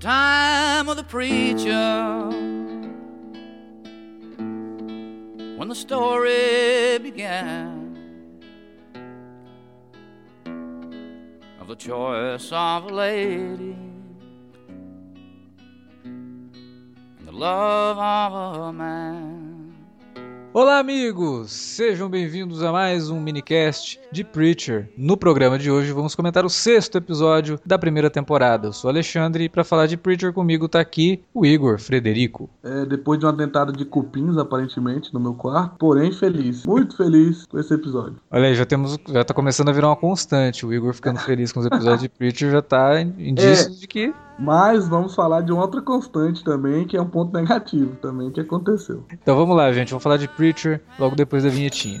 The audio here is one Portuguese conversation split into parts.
time of the preacher when the story began of the choice of a lady and the love of a man. Olá, amigos! Sejam bem-vindos a mais um minicast de Preacher. No programa de hoje vamos comentar o sexto episódio da primeira temporada. Eu sou Alexandre e para falar de Preacher comigo tá aqui o Igor Frederico. É, depois de uma dentada de cupins, aparentemente, no meu quarto, porém feliz, muito feliz com esse episódio. Olha aí, já temos, já tá começando a virar uma constante. O Igor ficando feliz com os episódios de Preacher já tá indício É. de que Mas vamos falar de outra constante também, que é um ponto negativo também que aconteceu. Então vamos lá, gente. Vamos falar de Preacher logo depois da vinhetinha.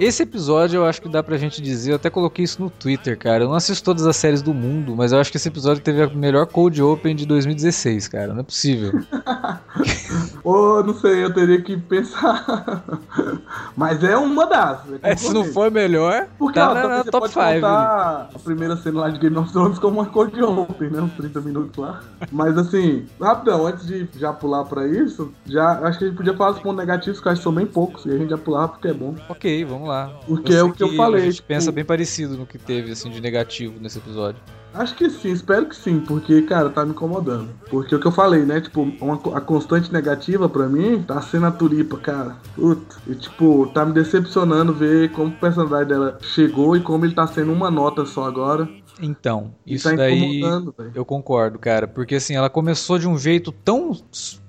Esse episódio eu acho que dá pra gente dizer, eu até coloquei isso no Twitter, cara. Eu não assisto todas as séries do mundo, mas eu acho que esse episódio teve a melhor Cold Open de 2016, cara. Não é possível. Ou, não sei, eu teria que pensar. Mas é uma das. É, se não for melhor, Porque tá ó, na, também na você top pode 5. contar a primeira cena lá de Game of Thrones como uma cor de ontem, né? Uns 30 minutos lá. Mas assim, rapidão, antes de já pular pra isso, já acho que a gente podia falar dos pontos negativos, que eu acho que são bem poucos, e a gente já pular porque é bom. Ok, vamos lá. Porque é o que eu falei, A gente tipo- pensa bem parecido no que teve, assim, de negativo nesse episódio. Acho que sim, espero que sim, porque, cara, tá me incomodando. Porque o que eu falei, né? Tipo, uma, a constante negativa pra mim tá sendo a Tulipa, cara. Puta. E, tipo, tá me decepcionando ver como o personagem dela chegou e como ele tá sendo uma nota só agora. Então, isso tá daí eu concordo, cara. Porque assim, ela começou de um jeito tão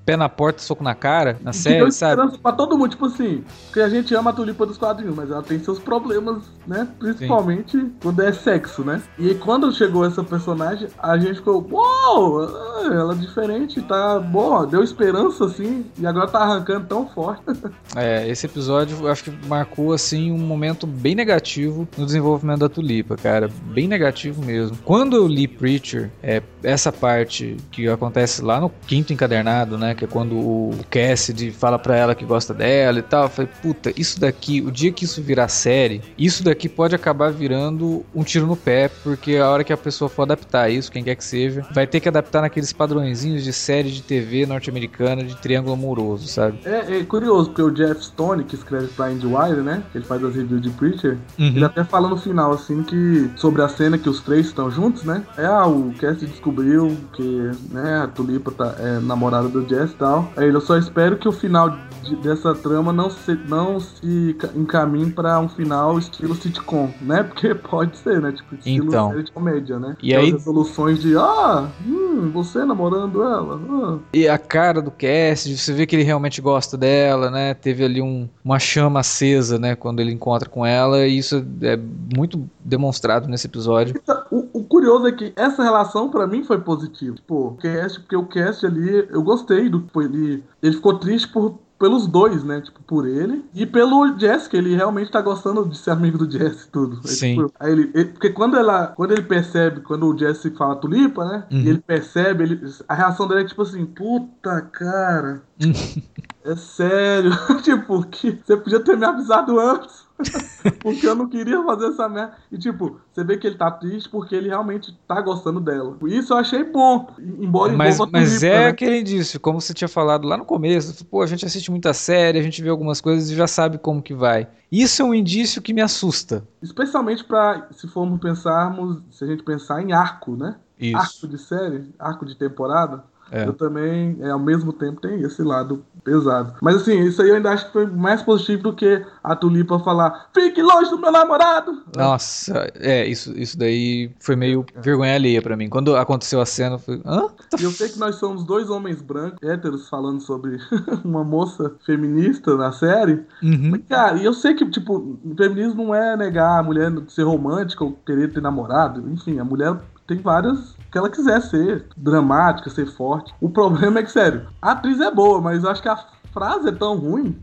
pé na porta, soco na cara, na E deu série, sabe? esperança pra todo mundo, tipo assim, porque a gente ama a tulipa dos quadrinhos, mas ela tem seus problemas, né? Principalmente quando é sexo, né? E quando chegou essa personagem, a gente ficou, uou, ela é diferente, tá boa, deu esperança assim, e agora tá arrancando tão forte. É, esse episódio eu acho que marcou assim um momento bem negativo no desenvolvimento da Tulipa, cara, bem negativo mesmo. Quando eu li Preacher, é, essa parte que acontece lá no quinto encadernado, né, que é quando o Cassidy fala pra ela que gosta dela e tal, eu falei, puta, isso daqui, o dia que isso virar série, isso daqui pode acabar virando um tiro no pé, porque a hora que a pessoa for adaptar isso, quem quer que seja, vai ter que adaptar naqueles padrõezinhos de série de TV norte-americana de triângulo amoroso, sabe? É, é curioso, porque o Jeff Stone, que escreve pra IndieWire, né? Ele faz as reviews de Preacher. Uhum. Ele até fala no final, assim, que sobre a cena que os três estão juntos, né? É, ah, o Cassie descobriu que, né, a Tulipa tá, é namorada do Jess tal. Aí ele, eu só espero que o final de- dessa trama não se, não se ca- encaminhe pra um final estilo sitcom, né? Porque pode ser, né? Tipo, estilo Então. de comédia, né? E aí- resoluções de, ah, hum, você namorando ela, ah. E a cara do Cassidy, você vê que ele realmente gosta dela, né? Teve ali um, uma chama acesa, né? Quando ele encontra com ela, e isso é muito demonstrado nesse episódio. O curioso é que essa relação pra mim foi positiva. Tipo, o cast, porque o cast ali, eu gostei do tipo, ele, ele ficou triste por pelos dois, né? Tipo, por ele e pelo Jess, que ele realmente tá gostando de ser amigo do Jess e tudo. Aí, Sim. tipo, aí ele, ele- porque quando ela, quando ele percebe, quando o Jesse fala tulipa, né? Uhum. E ele percebe, ele, a reação dele é tipo assim, puta cara. É sério, tipo, que você podia ter me avisado antes. porque eu não queria fazer essa merda. E tipo, você vê que ele tá triste porque ele realmente tá gostando dela. Isso eu achei bom. Embora Mas, mas é né? aquele indício, como você tinha falado lá no começo, pô, a gente assiste muita série, a gente vê algumas coisas e já sabe como que vai. Isso é um indício que me assusta. Especialmente pra, se formos pensarmos, se a gente pensar em arco, né? Isso. Arco de série, arco de temporada. É. Eu também, é, ao mesmo tempo, tem esse lado pesado. Mas assim, isso aí eu ainda acho que foi mais positivo do que a Tulipa falar: fique longe do meu namorado! Nossa, é, isso, isso daí foi meio vergonha alheia pra mim. Quando aconteceu a cena, eu falei, hã? E eu sei que nós somos dois homens brancos, héteros, falando sobre uma moça feminista na série. Uhum. Mas, cara, e eu sei que, tipo, o feminismo não é negar a mulher ser romântica ou querer ter namorado. Enfim, a mulher tem várias que ela quiser ser dramática, ser forte. O problema é que, sério, a atriz é boa, mas eu acho que a frase é tão ruim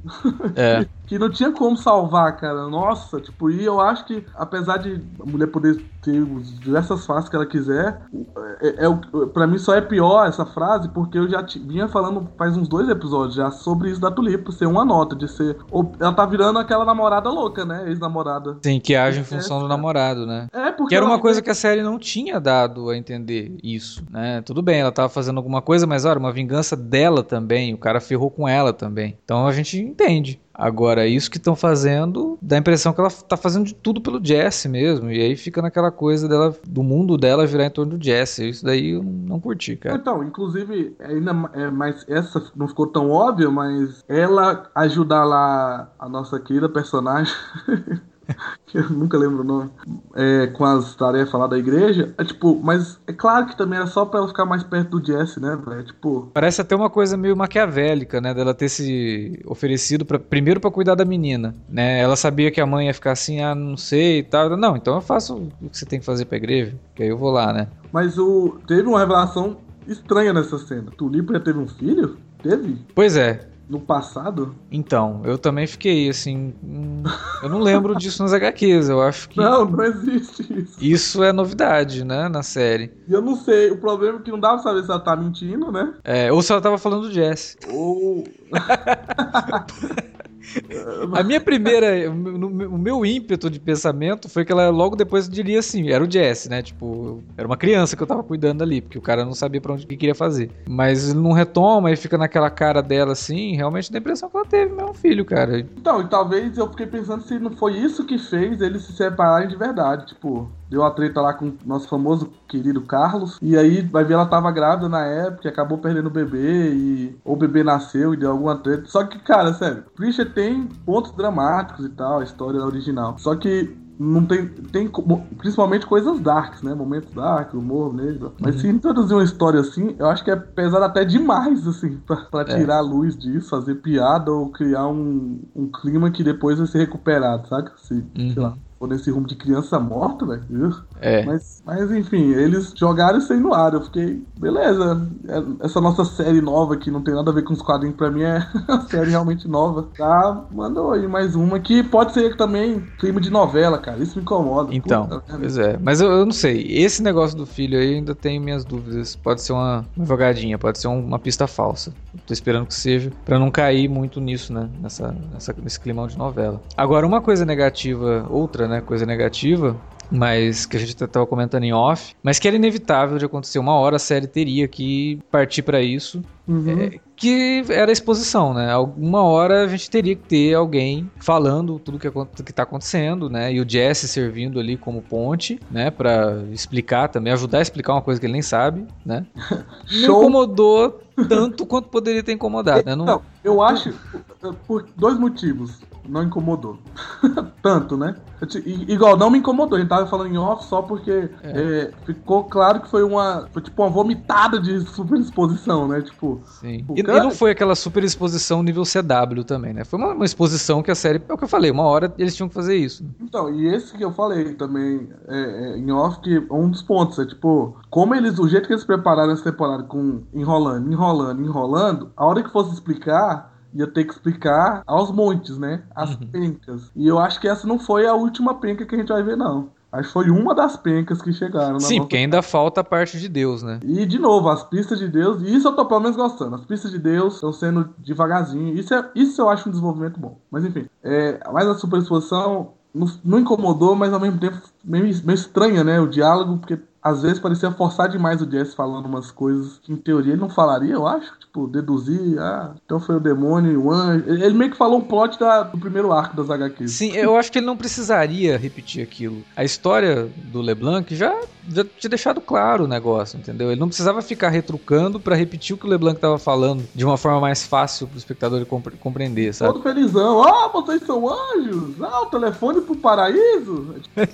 É. que não tinha como salvar, cara. Nossa, tipo, e eu acho que, apesar de a mulher poder ter diversas frases que ela quiser, é, é, o- pra mim só é pior essa frase porque eu já vinha falando faz uns dois episódios já sobre isso da Tulipa, ser uma nota, de ser. ou- ela tá virando aquela namorada louca, né? Ex-namorada. Sim, que age em função do namorado, né? É, porque. Que era ela- uma coisa que a série não tinha dado a entender isso, né? Tudo bem, ela tava fazendo alguma coisa, mas olha, uma vingança dela também, o cara ferrou com ela também. Então a gente entende. Agora, isso que estão fazendo, dá a impressão que ela tá fazendo de tudo pelo Jesse mesmo. E aí fica naquela coisa dela, do mundo dela virar em torno do Jesse. Isso daí eu não curti, cara. Então, inclusive, ainda é, mas essa não ficou tão óbvia, mas ela ajudar lá a nossa querida personagem, que eu nunca lembro o nome, é, com as tarefas lá da igreja, é tipo, mas é claro que também era só pra ela ficar mais perto do Jesse, né, velho? Tipo, Parece até uma coisa meio maquiavélica, né? Dela ter se oferecido pra, primeiro pra cuidar da menina, né? Ela sabia que a mãe ia ficar assim, ah, não sei e tal. Não, então eu faço o que você tem que fazer pra igreja, que aí eu vou lá, né? mas o teve uma revelação estranha nessa cena. Tulipa já teve um filho? Teve? Pois é, No passado? então, eu também fiquei assim. Eu não lembro disso nas HQs, eu acho que Não, não existe isso. isso é novidade, né? Na série. E eu não sei, o problema é que não dá pra saber se ela tá mentindo, né? É, ou se ela tava falando do Jesse. Ou. A minha primeira, o meu- meu ímpeto de pensamento foi que ela logo depois diria assim, era o Jesse, né? Tipo, era uma criança que eu tava cuidando ali, porque o cara não sabia pra onde que queria fazer. Mas ele não retoma e fica naquela cara dela assim, realmente dá a impressão que ela teve mesmo um filho, cara. Então, e talvez eu fiquei pensando se não foi isso que fez eles se separarem de verdade. Tipo, deu uma treta lá com o nosso famoso querido Carlos. E aí, vai ver, ela tava grávida na época, e acabou perdendo o bebê. E ou o bebê nasceu e deu alguma treta. Só que, cara, sério, Preacher tem pontos dramáticos e tal, a história original. Só que. Não tem, tem principalmente coisas darks, né? Momentos dark, humor negro. Mas se introduzir uma história assim, eu acho que é pesado até demais, assim, pra, pra É. tirar a luz disso, fazer piada ou criar um, um clima que depois vai ser recuperado, saca? Se, Uhum. sei lá, for nesse rumo de criança morta, velho. Ugh. É. Mas, mas enfim, eles jogaram isso aí no ar. Eu fiquei, beleza. é- Essa nossa série nova que não tem nada a ver com os quadrinhos, pra mim é uma série realmente nova. Tá, mandou aí mais uma que pode ser também clima de novela, cara. Isso me incomoda. Então, Puta pois é. Mas eu, eu não sei. Esse negócio do filho aí eu ainda tenho minhas dúvidas. Pode ser uma, uma jogadinha, pode ser um- uma pista falsa. Tô esperando que seja, pra não cair muito nisso, né? Nessa, nessa, nesse climão de novela. Agora, uma coisa negativa, outra, né? Coisa negativa. Mas que a gente tava comentando em off, mas que era inevitável de acontecer. Uma hora a série teria que partir pra isso. Uhum. É, que era a exposição, né? Alguma hora a gente teria que ter alguém falando tudo que, que tá acontecendo, né? E o Jesse servindo ali como ponte, né? Pra explicar também, ajudar a explicar uma coisa que ele nem sabe, né? Não Show. incomodou tanto quanto poderia ter incomodado, né? Não, Não, eu acho por dois motivos. Não incomodou. Tanto, né? I- Igual, não me incomodou. A gente tava falando em off só porque é, ficou claro que foi uma. Foi tipo uma vomitada de superexposição, né? Tipo. Sim. E, cara- e não foi aquela super exposição nível CW também, né? Foi uma, uma exposição que a série, é o que eu falei, uma hora eles tinham que fazer isso. Então, e esse que eu falei também é, é, em off, que é um dos pontos. É tipo, como eles. O jeito que eles prepararam essa temporada com enrolando, enrolando, enrolando, a hora que fosse explicar. Ia ter que explicar aos montes, né? As pencas. E eu acho que essa não foi a última penca que a gente vai ver, não. Acho que foi uma das pencas que chegaram. Sim, porque ainda falta a parte de Deus, né? E, de novo, as pistas de Deus, e isso eu tô pelo menos gostando. As pistas de Deus estão sendo devagarzinho. Isso, é, isso eu acho um desenvolvimento bom. Mas enfim, é, mas a superexposição não, não incomodou, mas ao mesmo tempo meio, meio estranha, né? O diálogo, porque às vezes parecia forçar demais o Jesse falando umas coisas que em teoria ele não falaria, eu acho. Tipo, deduzir, ah, então foi o demônio e o anjo. Ele, meio que falou um plot da- do primeiro arco das HQs. Sim, eu acho que ele não precisaria repetir aquilo. A história do LeBlanc já, já tinha deixado claro o negócio, entendeu? Ele não precisava ficar retrucando pra repetir o que o LeBlanc estava falando de uma forma mais fácil pro espectador compre- compreender, sabe? Todo felizão. Ah, vocês são anjos! Ah, o telefone pro paraíso!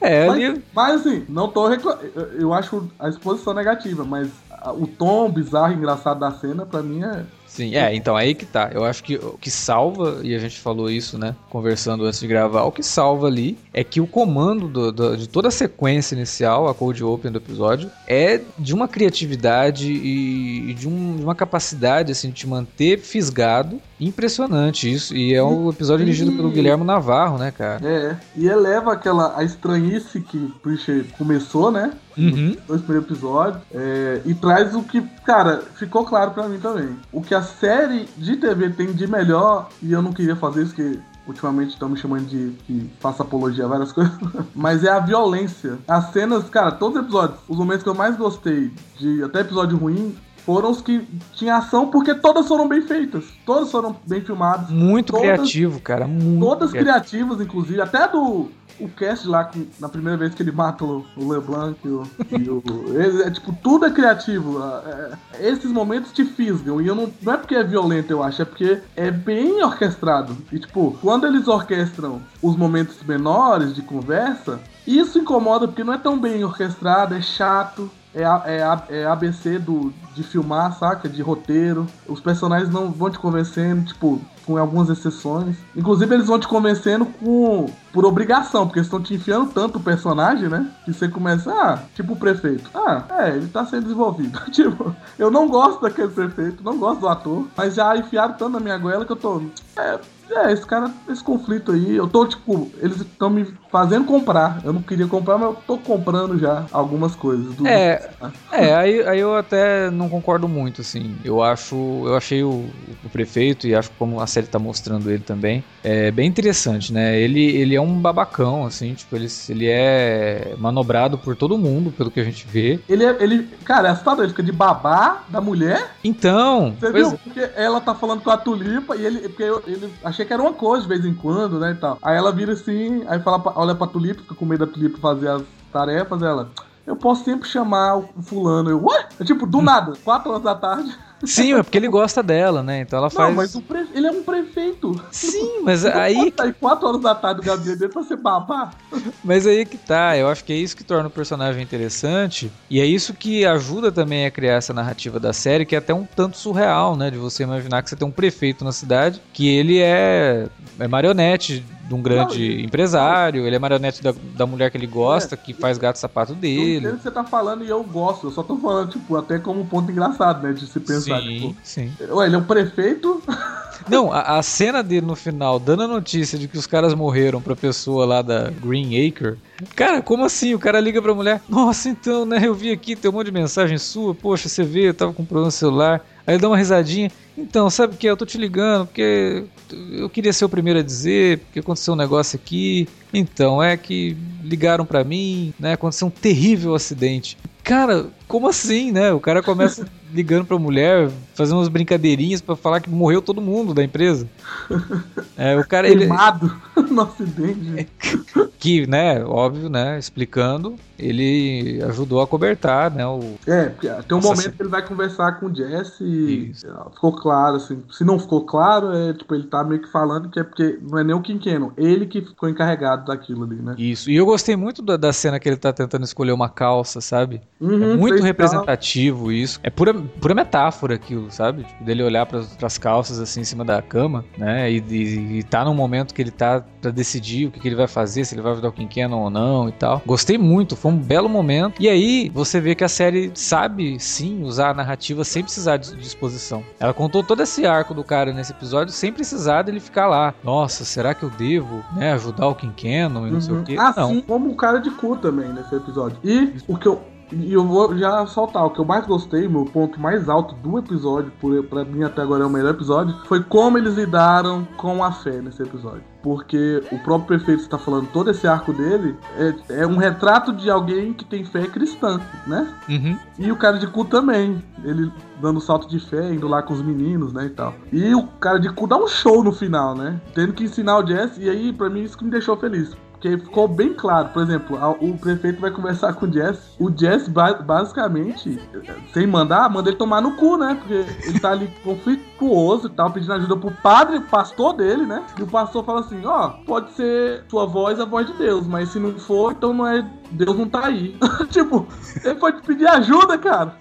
É, Mas, ali. mas, assim, não tô reclamando. Eu acho a exposição negativa, mas o tom bizarro e engraçado da cena, pra mim, é. Sim, é, então aí que tá. Eu acho que o que salva, e a gente falou isso, né, conversando antes de gravar, o que salva ali é que o comando do- do- de toda a sequência inicial, a cold open do episódio, é de uma criatividade e, e de, um- de uma capacidade, assim, de te manter fisgado impressionante isso. E é um episódio dirigido pelo Guilherme Navarro, né, cara? É. E eleva aquela a estranhice que Preacher começou, né? Uhum. Dois primeiros episódios. é, e traz o que, cara, ficou claro pra mim também. O que a série de TV tem de melhor, e eu não queria fazer isso, que ultimamente estão me chamando de que faça apologia a várias coisas, mas é a violência. As cenas, cara, todos os episódios, os momentos que eu mais gostei, de até episódio ruim, foram os que tinha ação, porque todas foram bem feitas. Todas foram bem filmadas. Muito Todas- criativo, cara. Muito Todas criativo. criativas, inclusive, até do o cast lá, na primeira vez que ele mata o, LeBlanc e o. e o- ele- é, tipo, tudo é criativo. é, é, esses momentos te fisgam. E eu não, não é porque é violento, eu acho, é porque é bem orquestrado. E, tipo, quando eles orquestram os momentos menores de conversa, isso incomoda porque não é tão bem orquestrado, é chato. É, é, é ABC do, de filmar, saca? De roteiro. Os personagens não vão te convencendo, tipo, com algumas exceções. Inclusive, eles vão te convencendo com por obrigação, porque eles estão te enfiando tanto o personagem, né? Que você começa, ah, tipo o prefeito. Ah, é, ele tá sendo desenvolvido. tipo, eu não gosto daquele prefeito, não gosto do ator, mas já enfiaram tanto na minha goela que eu tô. É, é, esse cara, esse conflito aí, eu tô, tipo, eles estão me fazendo comprar. Eu não queria comprar, mas eu tô comprando já algumas coisas. do- É, é aí, aí eu até não concordo muito, assim. Eu acho. Eu achei o, o prefeito, e acho que como a série tá mostrando ele também, é bem interessante, né? Ele, ele é um babacão, assim, tipo, ele, ele é manobrado por todo mundo, pelo que a gente vê. Ele é, ele, cara, é assustador, ele fica de babá da mulher. Então, Você pois- viu? Porque ela tá falando com a tulipa e ele. Porque eu, ele achei que era uma coisa de vez em quando, né? E tal. Aí ela vira assim, aí fala, olha pra tulipa, fica com medo da tulipa fazer as tarefas, ela. Eu posso sempre chamar o fulano. Eu, ué? É tipo, do nada, 4 horas da tarde. Sim, é porque ele gosta dela, né? Então ela Não, faz. mas o pre- ele é um prefeito. Sim, mas não aí sair 4 horas da tarde do gabinete dele pra ser babá. Mas aí que tá, eu acho que é isso que torna o personagem interessante e é isso que ajuda também a criar essa narrativa da série, que é até um tanto surreal, né? De você imaginar que você tem um prefeito na cidade que ele é, é marionete de um grande Não, empresário, ele é marionete da, da mulher que ele gosta, que faz gato sapato Eu dele. entendo o que você tá falando e eu gosto. Eu só tô falando, tipo, até como um ponto engraçado, né? De se pensar, Sim, tipo. sim. Ué, ele é um prefeito. Não, a, a cena dele no final, dando a notícia de que os caras morreram pra pessoa lá da Green Acre. Cara, como assim? O cara liga pra mulher. Nossa, então, né? Eu vi aqui, tem um monte de mensagem sua. Poxa, você vê, eu tava com um problema no celular. Aí ele dá uma risadinha. Então, sabe o que? é? Eu tô te ligando porque eu queria ser o primeiro a dizer, porque aconteceu um negócio aqui. Então, é que ligaram pra mim, né? Aconteceu um terrível acidente. Cara, como assim, né? O cara começa ligando pra mulher, fazendo umas brincadeirinhas pra falar que morreu todo mundo da empresa. É, o cara, ele, Queimado no acidente. que, né, óbvio, né, explicando, ele ajudou a cobertar, né, o... É, porque tem um Nossa, momento que ele vai conversar com o Jesse e Isso. ficou claro, assim. Se não ficou claro, é tipo, ele tá meio que falando que é porque não é nem o Quinqueno, ele que ficou encarregado daquilo ali, né? Isso. E eu gostei muito da, da cena que ele tá tentando escolher uma calça, sabe? Uhum, é muito fez representativo isso. É pura, pura metáfora aquilo, sabe? Tipo, dele olhar pras, pras calças assim em cima da cama, né? E, e, e tá num momento que ele tá pra decidir o que, que ele vai fazer, se ele vai ajudar o Quinqueno ou não e tal. Gostei muito, foi um belo momento. E aí você vê que a série sabe sim usar a narrativa sem precisar de disposição. Ela contou todo esse arco do cara nesse episódio sem precisar dele ficar lá. Nossa, será que eu devo, né, ajudar o Quinqueno e não uhum. sei o quê? Assim não. como o cara de cu também nesse episódio. E o que eu e eu vou já soltar, o que eu mais gostei, meu ponto mais alto do episódio, por, pra mim até agora é o melhor episódio, foi como eles lidaram com a fé nesse episódio. Porque o próprio prefeito está falando, todo esse arco dele é, é, um retrato de alguém que tem fé cristã, né? Uhum. E o cara de cu também. Ele dando salto de fé, indo lá com os meninos, né, e tal. E o cara de cu dá um show no final, né? Tendo que ensinar o Jess, e aí, pra mim, isso que me deixou feliz porque ficou bem claro. Por exemplo, o prefeito vai conversar com o Jess. O Jess, basicamente, sem mandar, manda ele tomar no cu, né? Porque ele tá ali conflituoso e tal, pedindo ajuda pro padre, pastor dele, né? E o pastor fala assim: ó, oh, pode ser sua voz a voz de Deus, mas se não for, então não é. Deus não tá aí. tipo, ele pode pedir ajuda, cara.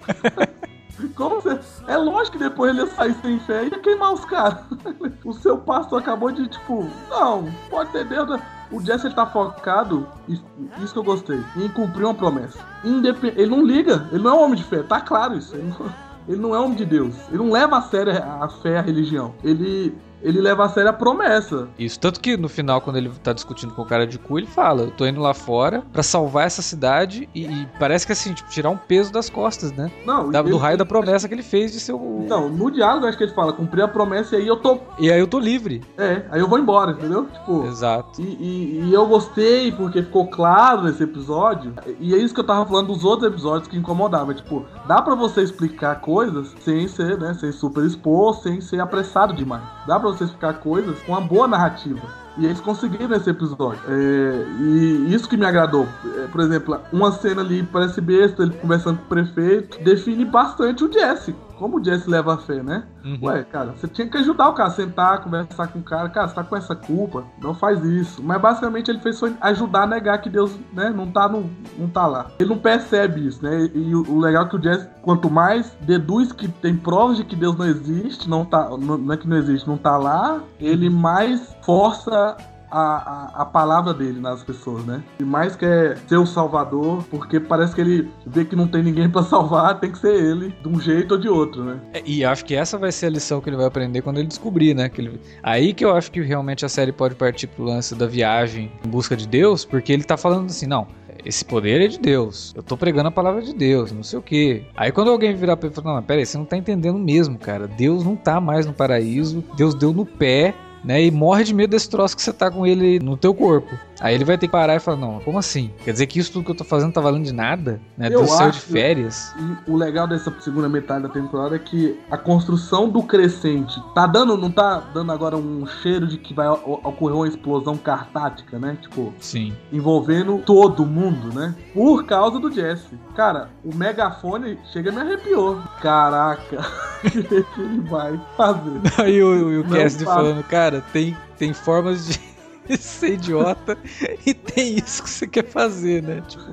Como você... É lógico que depois ele ia sair sem fé e ia queimar os caras. o seu pastor acabou de, tipo, não, pode ter Deus. O Jesse ele tá focado, isso que eu gostei, em cumprir uma promessa. Independ... Ele não liga, ele não é um homem de fé, tá claro isso. Ele não, ele não é um homem de Deus. Ele não leva a sério a fé, a religião. Ele ele leva a sério a promessa. Isso, tanto que no final, quando ele tá discutindo com o cara de cu, ele fala: Eu tô indo lá fora para salvar essa cidade e, e, parece que assim, tipo, tirar um peso das costas, né? Não, da, do raio da promessa que ele fez de ser o. Então, no diálogo acho que ele fala: cumprir a promessa e aí eu tô. E aí eu tô livre. É, aí eu vou embora, entendeu? Tipo. Exato. E, e, e eu gostei porque ficou claro nesse episódio. E é isso que eu tava falando dos outros episódios que incomodava. Tipo, dá para você explicar coisas sem ser, né? Sem super expor, sem ser apressado demais. Dá pra você explicar coisas com uma boa narrativa. E eles conseguiram nesse episódio. É, e isso que me agradou. É, por exemplo, uma cena ali parece besta, ele conversando com o prefeito, define bastante o Jesse como o Jesse leva a fé, né? Uhum. Ué, cara, você tinha que ajudar o cara, sentar, conversar com o cara. Cara, você tá com essa culpa, não faz isso. Mas basicamente ele fez foi ajudar a negar que Deus, né, não tá, no, não tá lá. Ele não percebe isso, né? E, o, o, legal é que o Jesse, quanto mais deduz que tem provas de que Deus não existe, não tá, não, não é que não existe, não tá lá, ele mais força a, a, a, palavra dele nas pessoas, né? E mais quer ser o salvador, porque parece que ele vê que não tem ninguém para salvar, tem que ser ele, de um jeito ou de outro, né? É, e acho que essa vai ser a lição que ele vai aprender quando ele descobrir, né? Que ele... Aí que eu acho que realmente a série pode partir pro lance da viagem em busca de Deus, porque ele tá falando assim, não, esse poder é de Deus. Eu tô pregando a palavra de Deus, não sei o que. Aí quando alguém virar pra ele e falar, não, pera aí, você não tá entendendo mesmo, cara. Deus não tá mais no paraíso. Deus deu no pé né? E morre de medo desse troço que você tá com ele no teu corpo. Aí ele vai ter que parar e falar, não, como assim? Quer dizer que isso tudo que eu tô fazendo tá valendo de nada? Né? Eu do céu de férias. o legal dessa segunda metade da temporada é que a construção do crescente tá dando, não tá dando agora um cheiro de que vai ocorrer uma explosão cartática, né? Tipo, Sim. envolvendo todo mundo, né? Por causa do Jesse. Cara, o megafone chega e me arrepiou. Caraca, o que ele vai fazer? Aí o, o Cassidy falando, cara, tem, tem formas de ser idiota e tem isso que você quer fazer, né? Tipo,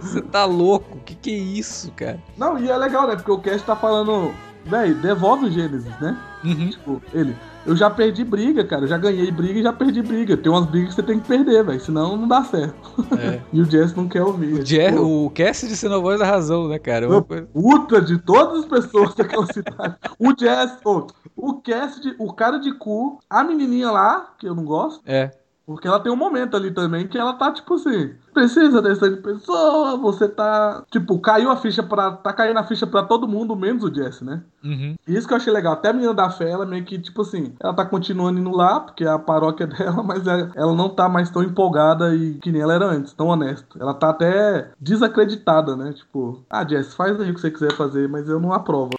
você tá louco? O que, que é isso, cara? Não, e é legal, né? Porque o Cash tá falando, velho, devolve o Gênesis, né? Uhum. Tipo, ele, eu já perdi briga, cara. Eu já ganhei briga e já perdi briga. Tem umas brigas que você tem que perder, velho. Senão não dá certo. É. e o Jess não quer ouvir. O, Jess, o Cassidy sendo a voz da razão, né, cara? Uma Puta de todas as pessoas daquela cidade. O Jess, oh, o Cassidy, o cara de cu, a menininha lá, que eu não gosto. É. Porque ela tem um momento ali também que ela tá, tipo assim, precisa dessa pessoa, você tá. Tipo, caiu a ficha pra. Tá caindo a ficha pra todo mundo, menos o Jesse, né? Uhum. Isso que eu achei legal. Até a menina da fé, ela meio que, tipo assim, ela tá continuando indo lá, porque é a paróquia dela, mas é, ela não tá mais tão empolgada e que nem ela era antes, tão honesta. Ela tá até desacreditada, né? Tipo, ah, Jesse, faz aí o que você quiser fazer, mas eu não aprovo.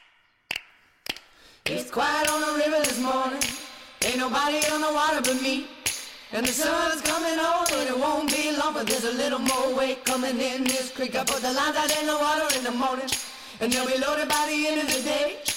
It's quiet on the river this morning. Ain't nobody on the water but me. And the sun's coming on, and it won't be long, but there's a little more weight coming in this creek. I put the lines out in the water in the morning, and they'll be loaded by the end of the day.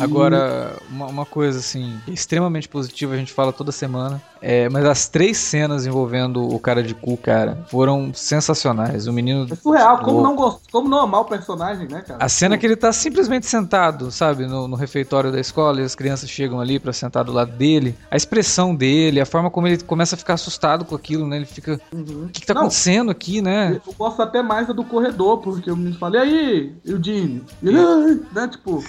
Agora, uma, uma, coisa assim, extremamente positiva, a gente fala toda semana, É, mas as três cenas envolvendo o cara de cu, cara, foram sensacionais. O menino. É surreal, como não, gost... como não amar o personagem, né, cara? A cena que ele tá simplesmente sentado, sabe, no, no refeitório da escola e as crianças chegam ali pra sentar do lado dele. A expressão dele, a forma como ele começa a ficar assustado com aquilo, né? Ele fica. Uhum. O que, que tá Não, acontecendo aqui, né? Eu gosto até mais da do corredor, porque o menino fala, e aí, Eugene? E ele, "Ai", né, tipo,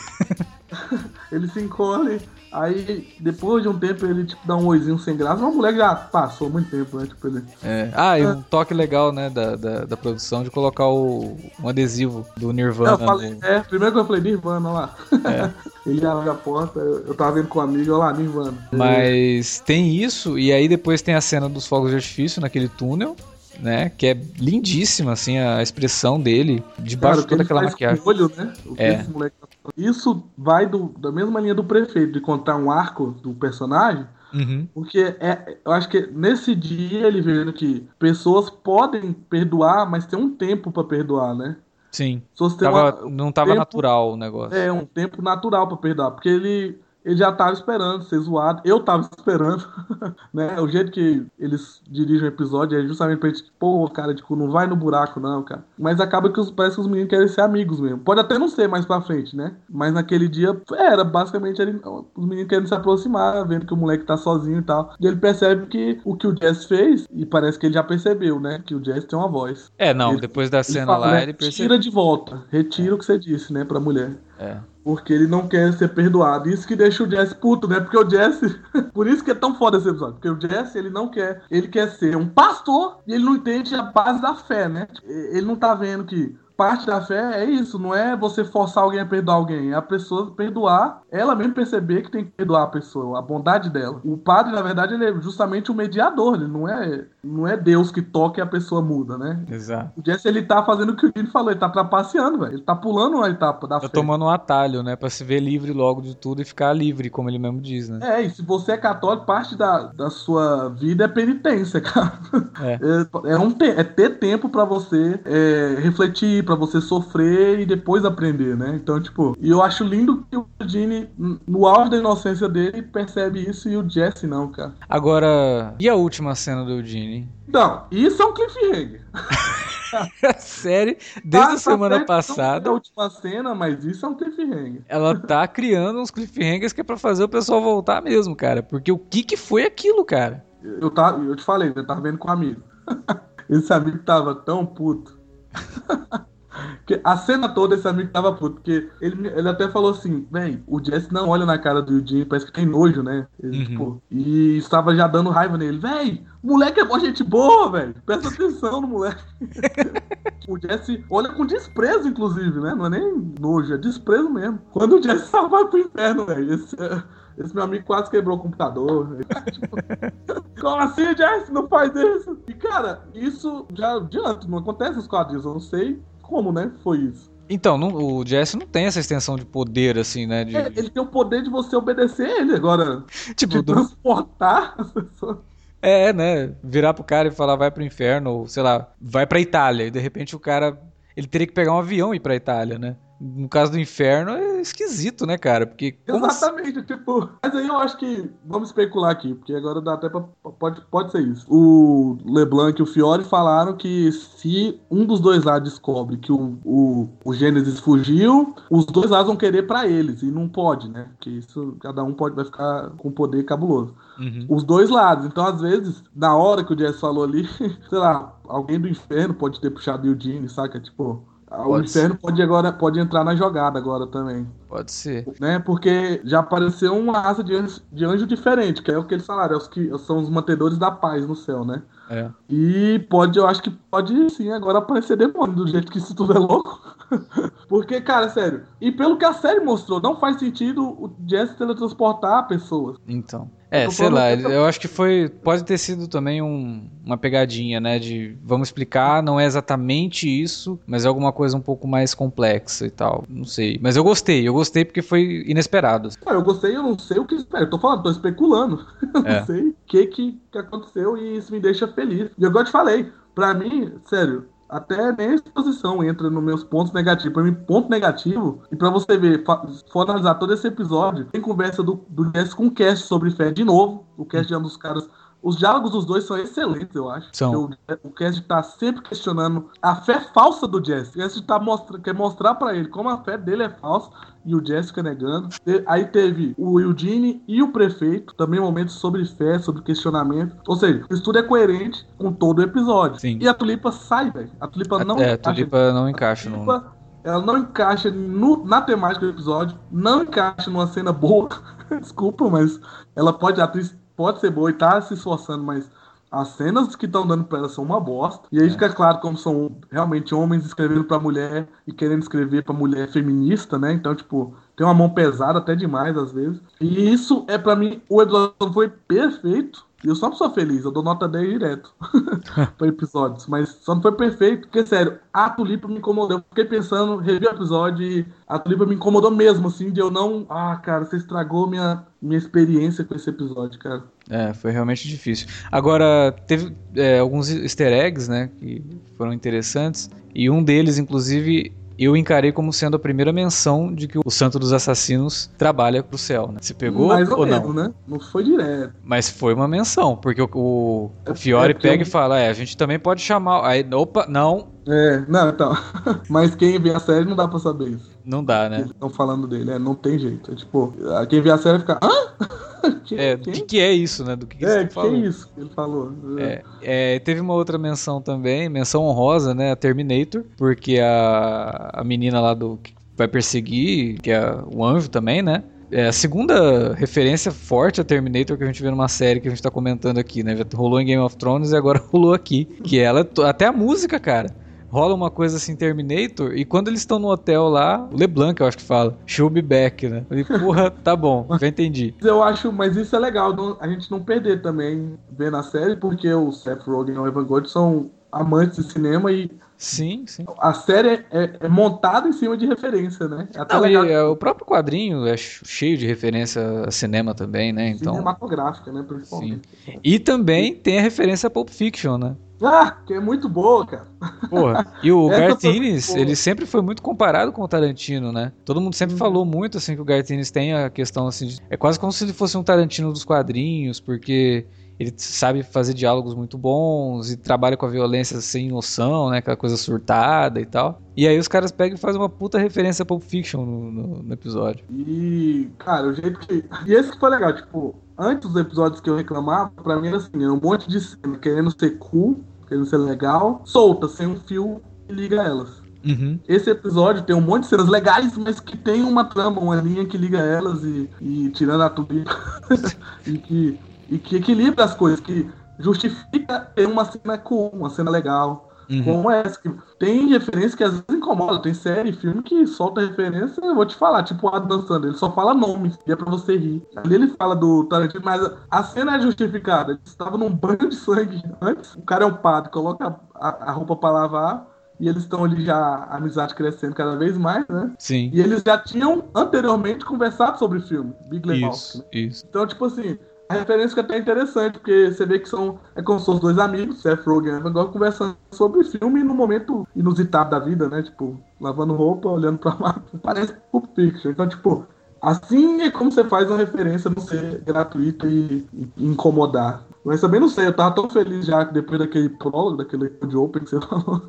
ele se encolhe, aí depois de um tempo ele, tipo, dá um oizinho sem graça, mas o moleque já passou muito tempo, né, tipo, ele... É. Ah, e um toque legal, né, da, da, da produção de colocar o, um adesivo do Nirvana. falei, no- é, primeiro que eu falei, Nirvana, olha lá. ele abre a porta, eu, eu tava vendo com um amigo, olha lá, Nirvana. Mas tem isso, e aí depois tem a cena dos fogos de artifício naquele túnel, né? Que é lindíssima, assim, a expressão dele, debaixo de toda aquela maquiagem. olho, né? É. moleque tá. Isso vai do, da mesma linha do prefeito, de contar um arco do personagem, Uhum. Porque é, eu acho que nesse dia ele vendo que pessoas podem perdoar, mas tem um tempo pra perdoar, né? Sim. Tava- uma- não tava tempo- natural o negócio. é um tempo natural pra perdoar, porque ele ele já tava esperando ser zoado, eu tava esperando, né? O jeito que eles dirigem o episódio é justamente pra gente, pô, cara, tipo, não vai no buraco não, cara. Mas acaba que os, parece que os meninos querem ser amigos mesmo. Pode até não ser mais pra frente, né? Mas naquele dia era basicamente ele- os meninos querendo se aproximar, vendo que o moleque tá sozinho e tal. E ele percebe que o que o Jess fez, e parece que ele já percebeu, né? Que o Jess tem uma voz. É, não, Ele- depois da cena fala, lá, né, ele percebeu. Tira de volta, retira o que você disse, né, pra mulher. É. Porque ele não quer ser perdoado. Isso que deixa o Jesse puto, né? Porque o Jesse. Por isso que é tão foda esse episódio. Porque o Jesse, ele não quer. Ele quer ser um pastor e ele não entende a base da fé, né? Ele não tá vendo que. Parte da fé é isso, não é você forçar alguém a perdoar alguém, é a pessoa perdoar, ela mesmo perceber que tem que perdoar a pessoa, a bondade dela. O padre, na verdade, ele é justamente o mediador, ele não é, não é Deus que toca e a pessoa muda, né? Exato. O Jesse, ele tá fazendo o que o Dino falou, ele tá trapaceando, velho. Ele tá pulando uma etapa da Tá fé. tomando um atalho, né? Pra se ver livre logo de tudo e ficar livre, como ele mesmo diz, né? É, e se você é católico, parte da, da sua vida é penitência, cara. É. É, é um te- é ter tempo pra você é, refletir, pra você sofrer e depois aprender, né? Então, tipo, e eu acho lindo que o Gene, no auge da inocência dele, percebe isso e o Jesse não, cara. Agora, e a última cena do Eugene? Então, isso é um cliffhanger. A série, desde Tá- a tá semana não é passada, a última cena, mas isso é um cliffhanger. ela tá criando uns cliffhangers que é pra fazer o pessoal voltar mesmo, cara. Porque o que que foi aquilo, cara? Eu, tá, eu te falei, eu tava vendo com um amigo. Esse amigo tava tão puto. que a cena toda esse amigo tava puto, porque ele, ele até falou assim, véi, o Jesse não olha na cara do Eugene, parece que tem nojo, né? Ele, Uhum. tipo, e estava já dando raiva nele. Véi, moleque é bom gente boa, velho. Presta atenção no moleque. o Jesse olha com desprezo, inclusive, né? Não é nem nojo, é desprezo mesmo. Quando o Jesse só vai pro inferno, velho. Esse, esse meu amigo quase quebrou o computador. Tipo, Como assim, Jesse? Não faz isso? E, cara, isso já adianta, não acontece nos quadrinhos. Eu não sei como, né? Foi isso. Então, não- o Jesse não tem essa extensão de poder, assim, né? De, É, ele tem o poder de você obedecer ele agora. tipo, De do- transportar as pessoas. é, né? Virar pro cara e falar vai pro inferno, ou sei lá, vai pra Itália. E de repente o cara. Ele teria que pegar um avião e ir pra Itália, né? No caso do inferno é esquisito, né, cara? Porque. assim? Exatamente, tipo. Mas aí eu acho que. Vamos especular aqui, porque agora dá até pra. Pode, pode ser isso. O Leblanc e o Fiore falaram que se um dos dois lados descobre que o, o, o Gênesis fugiu, os dois lados vão querer pra eles. E não pode, né? Porque isso, cada um pode vai ficar com poder cabuloso. Uhum. Os dois lados. Então, às vezes, na hora que o Jess falou ali, sei lá, alguém do inferno pode ter puxado o Eugene, saca? Tipo. O Pode inferno pode agora pode entrar na jogada agora também Pode ser. né? Porque já apareceu uma raça de anjo, de anjo diferente, que é o que eles falaram, é os que são os mantedores da paz no céu, né? É. E pode, eu acho que pode sim agora aparecer demônio, do jeito que isso tudo é louco. Porque, cara, sério, e pelo que a série mostrou, não faz sentido o Jesse teletransportar pessoas. Então. É, sei lá, que- eu acho que foi. Pode ter sido também um- uma pegadinha, né? De vamos explicar, não é exatamente isso, mas é alguma coisa um pouco mais complexa e tal. Não sei. Mas eu gostei, eu gostei porque foi inesperado. Cara, eu gostei, eu não sei o que espero. Eu tô falando, tô especulando. Eu É. não sei o que que aconteceu e isso me deixa feliz. E agora eu te falei, pra mim, sério, até nem a exposição entra nos meus pontos negativos. Pra mim, ponto negativo, e pra você ver, for analisar todo esse episódio, tem conversa do, do Jess com o cast sobre fé de novo. O cast é um dos caras. Os diálogos dos dois são excelentes, eu acho. São. O, o Cassidy tá sempre questionando a fé falsa do Jesse. O Cassidy tá mostra, quer mostrar pra ele como a fé dele é falsa e o Jesse fica negando. Aí teve o Eugene e o prefeito, também momentos sobre fé, sobre questionamento. Ou seja, isso tudo é coerente com todo o episódio. Sim. E a Tulipa sai, velho. A Tulipa não é, a Tulipa não encaixa no. Tulipa, ela não encaixa no- na temática do episódio, não encaixa numa cena boa. Desculpa, mas ela pode, a atriz pode ser boa e tá se esforçando, mas as cenas que estão dando pra ela são uma bosta. E aí fica claro como são realmente homens escrevendo pra mulher e querendo escrever pra mulher feminista, né? Então, tipo, tem uma mão pesada até demais às vezes. E isso é pra mim, o episódio foi perfeito. E eu sou uma pessoa feliz, eu dou nota 10 direto pra episódios, mas só não foi perfeito, porque sério, a Tulipa me incomodou. Eu fiquei pensando, revi o episódio e a Tulipa me incomodou mesmo, assim, de eu não. Ah, cara, você estragou minha, minha experiência com esse episódio, cara. É, foi realmente difícil. Agora, teve é, alguns easter eggs, né, que foram interessantes. E um deles, inclusive, eu encarei como sendo a primeira menção de que o Santo dos Assassinos trabalha pro céu, né? Você pegou Mais ou, ou menos, não? né? Não foi direto. Mas foi uma menção, porque o, o, o É- Fiore é pega eu- e fala, é, a gente também pode chamar... Aí, opa, não, É, não, então. Mas quem vê a série não dá pra saber isso. não dá, né? Estão falando dele, é, não tem jeito. É tipo, quem vê a série fica. Hã? Quem- É, do que, que é isso, né? Do que, que É, que falou. é isso que ele falou. É, é, teve uma outra menção também, menção honrosa, né? A Terminator, porque a, a menina lá do que vai perseguir, que é o anjo também, né? É a segunda referência forte a Terminator que a gente vê numa série que a gente tá comentando aqui, né? Já rolou em Game of Thrones e agora rolou aqui. Que ela, até a música, cara. Rola uma coisa assim, Terminator, e quando eles estão no hotel lá, o LeBlanc, eu acho que fala, show me back, né? E porra, tá bom, já entendi. Eu acho, mas isso é legal, não- a gente não perder também vendo a série, porque o Seth Rogen e o Evan Gold são amantes de cinema e Sim, sim. a série é, é montada em cima de referência, né? É até Não, legal. e, é, o próprio quadrinho é ch- cheio de referência a cinema também, né? Então, Cinematográfica, né? Principalmente. e também tem a referência a Pulp Fiction, né? Ah, que é muito boa, cara. Porra. E o Ennis, boa. ele sempre foi muito comparado com o Tarantino, né? Todo mundo sempre falou muito assim que o Garth Ennis tem a questão assim, de- é quase como se ele fosse um Tarantino dos quadrinhos, porque ele sabe fazer diálogos muito bons e trabalha com a violência sem noção, né? Aquela coisa surtada e tal. E aí os caras pegam e fazem uma puta referência a Pulp Fiction no, no- no episódio. E, cara, o jeito que. E esse que foi legal, tipo, antes dos episódios que eu reclamava, pra mim era assim, era um monte de cena querendo ser cool, querendo ser legal, solta, sem um fio que liga elas. Uhum. Esse episódio tem um monte de cenas legais, mas que tem uma trama, uma linha que liga elas e, e tirando a tudo e que, e que equilibra as coisas, que justifica ter uma cena cool, uma cena legal. Uhum. Como essa, que tem referência que às vezes incomoda. Tem série, filme que solta referência, eu vou te falar, tipo o Adam Sandler, ele só fala nome, e é pra você rir. Ali ele fala do Tarantino, mas a cena é justificada. Ele estava num banho de sangue antes, o cara é um padre, coloca a, a roupa pra lavar, e eles estão ali já, a amizade crescendo cada vez mais, né? Sim. E eles já tinham anteriormente conversado sobre o filme, Big Lebowski, Isso, né? isso. Então, tipo assim, a referência que é até interessante, porque você vê que são. É como se fossem dois amigos, Seth Rogen Goldberg, conversando sobre filme no momento inusitado da vida, né? Tipo, lavando roupa, olhando pra mapa. Parece Pulp Fiction. Então, tipo, assim é como você faz uma referência não ser gratuita e, e incomodar. Mas também não sei, eu tava tão feliz já depois daquele prólogo, daquele de Open que você falou.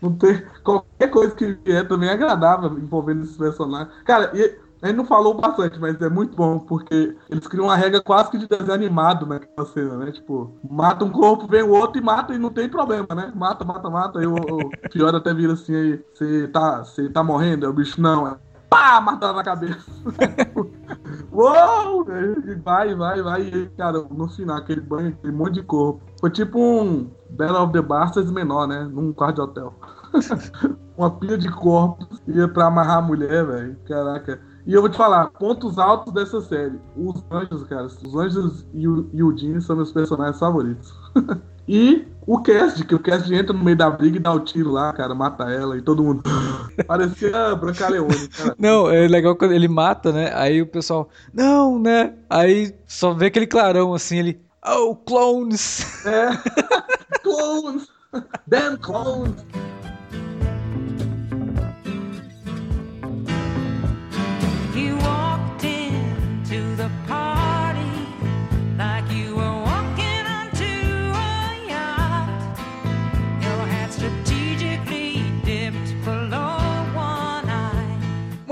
Não tem. Qualquer coisa que vier também é agradável envolvendo esses personagens. Cara, e gente não falou bastante, mas é muito bom, porque eles criam uma regra quase que de desenho animado naquela cena, né? Tipo, mata um corpo, vem o outro e mata e não tem problema, né? Mata, mata, mata. Aí o, o Fiora até vira assim aí, você tá, tá morrendo? Aí o bicho, não, é. Pá, mata na cabeça. Uou! Vai, vai, vai. E cara, no final, aquele banho, aquele monte de corpo. Foi tipo um Battle of the Bastards menor, né? Num quarto de hotel. Uma pilha de corpos ia pra amarrar a mulher, velho. Caraca. E eu vou te falar, pontos altos dessa série. Os anjos, cara. Os anjos e o, e o Gene são meus personagens favoritos. e o Cast, que o Cast entra no meio da briga e dá o tiro lá, cara, mata ela e todo mundo. Parecia Brancaleone, cara. Não, é legal quando ele mata, né? Aí o pessoal, não, né? Aí só vê aquele clarão assim, ele, oh, clones! É. clones! Damn clones!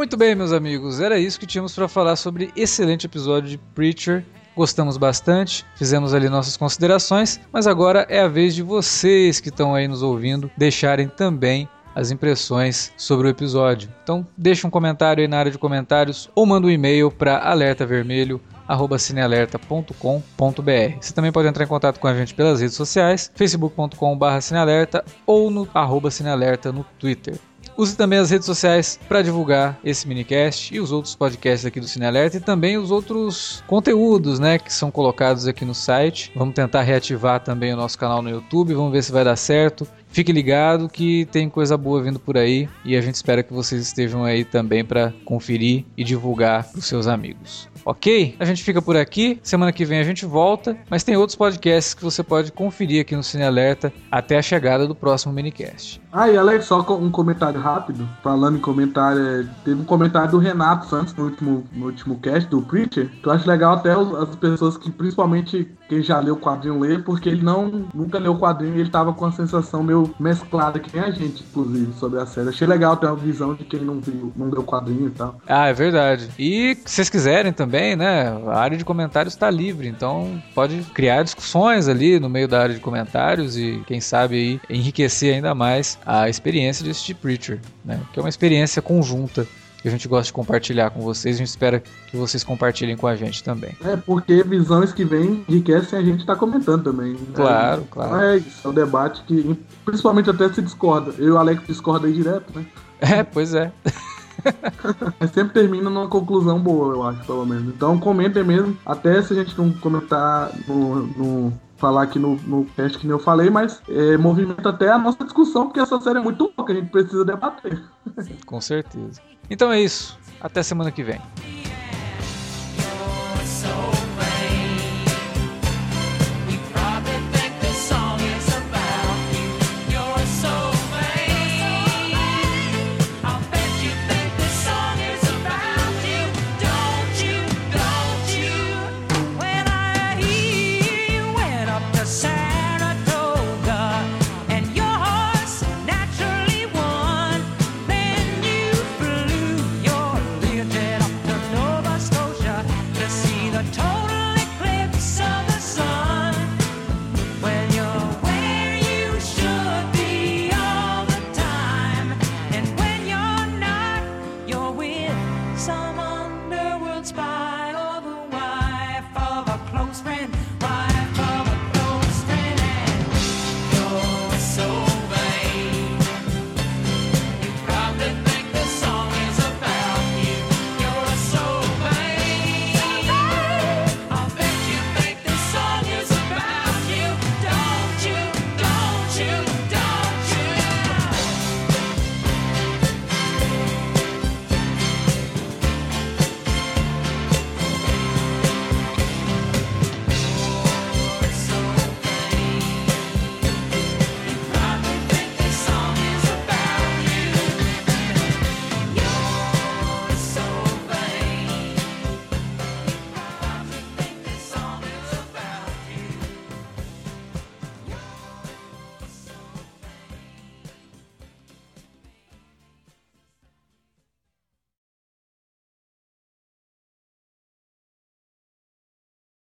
Muito bem, meus amigos, era isso que tínhamos para falar sobre excelente episódio de Preacher. Gostamos bastante, fizemos ali nossas considerações, mas agora é a vez de vocês que estão aí nos ouvindo deixarem também as impressões sobre o episódio. Então, deixa um comentário aí na área de comentários ou manda um e-mail para alertavermelho@cinealerta.com.br. Você também pode entrar em contato com a gente pelas redes sociais, facebook.com/cinealerta ou no cinealerta no Twitter. Use também as redes sociais para divulgar esse minicast e os outros podcasts aqui do Cine Alerta e também os outros conteúdos, né, que são colocados aqui no site. Vamos tentar reativar também o nosso canal no YouTube, vamos ver se vai dar certo. Fique ligado que tem coisa boa vindo por aí e a gente espera que vocês estejam aí também para conferir e divulgar para os seus amigos. Ok? A gente fica por aqui. Semana que vem a gente volta, mas tem outros podcasts que você pode conferir aqui no Cine Alerta até a chegada do próximo minicast. Ah, e Alex, só um comentário rápido. Falando em comentário, é, teve um comentário do Renato Santos no último, no último cast do Preacher, que eu acho legal até as pessoas que, principalmente quem já leu o quadrinho, ler, porque ele não nunca leu o quadrinho e ele tava com a sensação meio mesclada que nem a gente, inclusive, sobre a série. Achei legal ter uma visão de quem não viu, não leu o quadrinho e tal. Ah, é verdade. E se vocês quiserem também, né? A área de comentários está livre, então pode criar discussões ali no meio da área de comentários e, quem sabe, aí, enriquecer ainda mais a experiência de assistir Preacher, né? Que é uma experiência conjunta que a gente gosta de compartilhar com vocês. A gente espera que vocês compartilhem com a gente também. É, porque visões que vêm enriquecem a gente tá comentando também. Claro, é, claro. É isso, é um debate que principalmente até se discorda. Eu e o Alex discorda aí direto, né? É, pois é. Mas sempre termina numa conclusão boa, eu acho, pelo menos. Então comentem mesmo, até se a gente não comentar no, no falar aqui no, no cast que nem eu falei, mas é, movimenta até a nossa discussão, porque essa série é muito louca, a gente precisa debater. Com certeza. Então é isso. Até semana que vem.